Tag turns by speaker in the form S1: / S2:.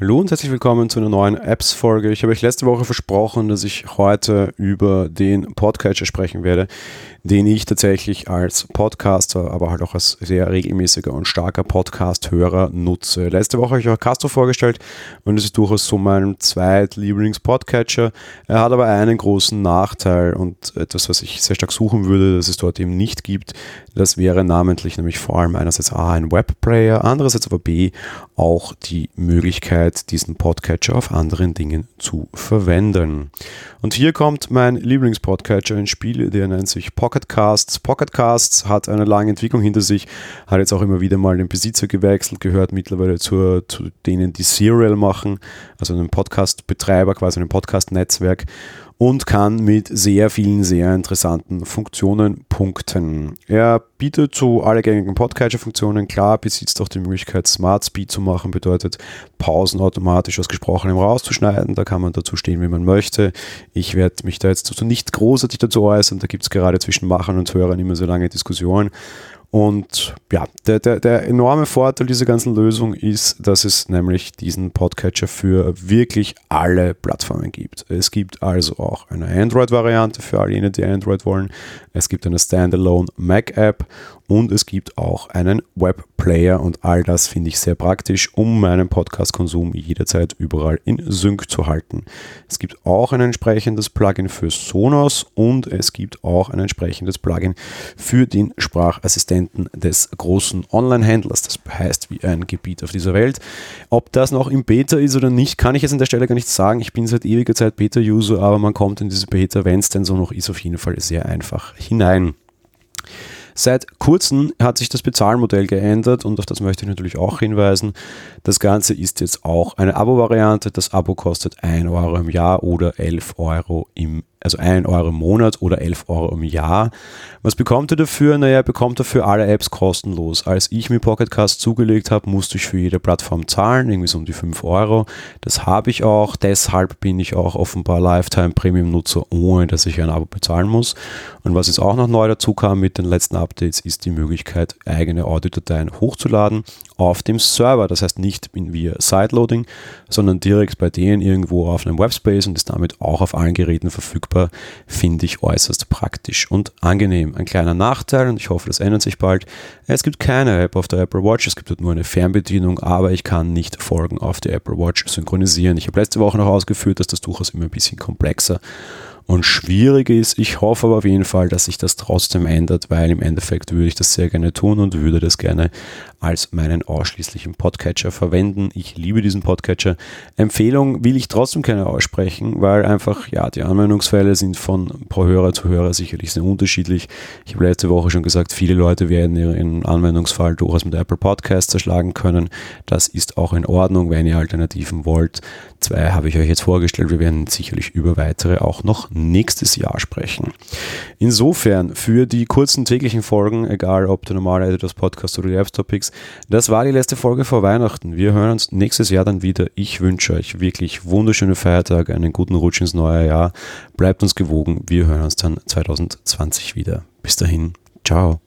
S1: Hallo und herzlich willkommen zu einer neuen Apps-Folge. Ich habe euch letzte Woche versprochen, dass ich heute über den Podcatcher sprechen werde, den ich tatsächlich als Podcaster, aber halt auch als sehr regelmäßiger und starker Podcast-Hörer nutze. Letzte Woche habe ich euch Castro vorgestellt und es ist durchaus so mein zweitlieblings-Podcatcher. Er hat aber einen großen Nachteil und etwas, was ich sehr stark suchen würde, dass es dort eben nicht gibt. Das wäre namentlich nämlich vor allem einerseits A, ein Webplayer, andererseits aber B, auch die Möglichkeit, Möglichkeit, diesen Podcatcher auf anderen Dingen zu verwenden. Und hier kommt mein Lieblingspodcatcher ins Spiel, der nennt sich Pocketcasts. Pocketcasts hat eine lange Entwicklung hinter sich, hat jetzt auch immer wieder mal den Besitzer gewechselt, gehört mittlerweile zur, zu denen, die Serial machen, also einem Podcast-Betreiber, quasi einem Podcast-Netzwerk und kann mit sehr vielen, sehr interessanten Funktionen punkten. Er bietet so alle gängigen Podcatcher-Funktionen. Klar, besitzt auch die Möglichkeit, Smart Speed zu machen, bedeutet Pausen automatisch aus Gesprochenem rauszuschneiden. Da kann man dazu stehen, wie man möchte. Ich werde mich da jetzt so nicht großartig dazu äußern. Da gibt es gerade zwischen Machern und Hörern immer so lange Diskussionen. Und ja, der, der, der enorme Vorteil dieser ganzen Lösung ist, dass es nämlich diesen Podcatcher für wirklich alle Plattformen gibt. Es gibt also auch eine Android-Variante für all jene, die Android wollen. Es gibt eine Standalone Mac-App und es gibt auch einen Webplayer und all das finde ich sehr praktisch, um meinen Podcast-Konsum jederzeit überall in Sync zu halten. Es gibt auch ein entsprechendes Plugin für Sonos und es gibt auch ein entsprechendes Plugin für den Sprachassistenten des großen Online-Händlers. Das heißt wie ein Gebiet auf dieser Welt. Ob das noch im Beta ist oder nicht, kann ich jetzt an der Stelle gar nicht sagen. Ich bin seit ewiger Zeit Beta-User, aber man kommt in diese Beta, wenn es denn so noch ist, auf jeden Fall sehr einfach hinein. Seit kurzem hat sich das Bezahlmodell geändert und auf das möchte ich natürlich auch hinweisen. Das Ganze ist jetzt auch eine Abo-Variante. Das Abo kostet 1 Euro im Jahr oder 11 Euro im also 1 Euro im Monat oder 11 Euro im Jahr. Was bekommt ihr dafür? Naja, bekommt dafür alle Apps kostenlos. Als ich mir Pocketcast zugelegt habe, musste ich für jede Plattform zahlen, irgendwie so um die 5 Euro. Das habe ich auch, deshalb bin ich auch offenbar Lifetime Premium Nutzer, ohne dass ich ein Abo bezahlen muss. Und was jetzt auch noch neu dazu kam mit den letzten Updates, ist die Möglichkeit, eigene Audiodateien hochzuladen auf dem Server. Das heißt nicht via Sideloading, sondern direkt bei denen irgendwo auf einem Webspace und ist damit auch auf allen Geräten verfügbar, finde ich äußerst praktisch und angenehm. Ein kleiner Nachteil und ich hoffe, das ändert sich bald. Es gibt keine App auf der Apple Watch, es gibt dort nur eine Fernbedienung, aber ich kann nicht Folgen auf der Apple Watch synchronisieren. Ich habe letzte Woche noch ausgeführt, dass das durchaus immer ein bisschen komplexer und schwierig ist. Ich hoffe aber auf jeden Fall, dass sich das trotzdem ändert, weil im Endeffekt würde ich das sehr gerne tun und würde das gerne als meinen ausschließlichen Podcatcher verwenden. Ich liebe diesen Podcatcher. Empfehlung will ich trotzdem keine aussprechen, weil einfach, ja, die Anwendungsfälle sind von pro Hörer zu Hörer sicherlich sehr unterschiedlich. Ich habe letzte Woche schon gesagt, viele Leute werden ihren Anwendungsfall durchaus mit Apple Podcast zerschlagen können. Das ist auch in Ordnung, wenn ihr Alternativen wollt. Zwei habe ich euch jetzt vorgestellt. Wir werden sicherlich über weitere auch noch nächstes Jahr sprechen. Insofern für die kurzen täglichen Folgen, egal ob der normale Editors Podcast oder die Apps Topics, das war die letzte Folge vor Weihnachten. Wir hören uns nächstes Jahr dann wieder. Ich wünsche euch wirklich wunderschöne Feiertage, einen guten Rutsch ins neue Jahr. Bleibt uns gewogen. Wir hören uns dann 2020 wieder. Bis dahin. Ciao.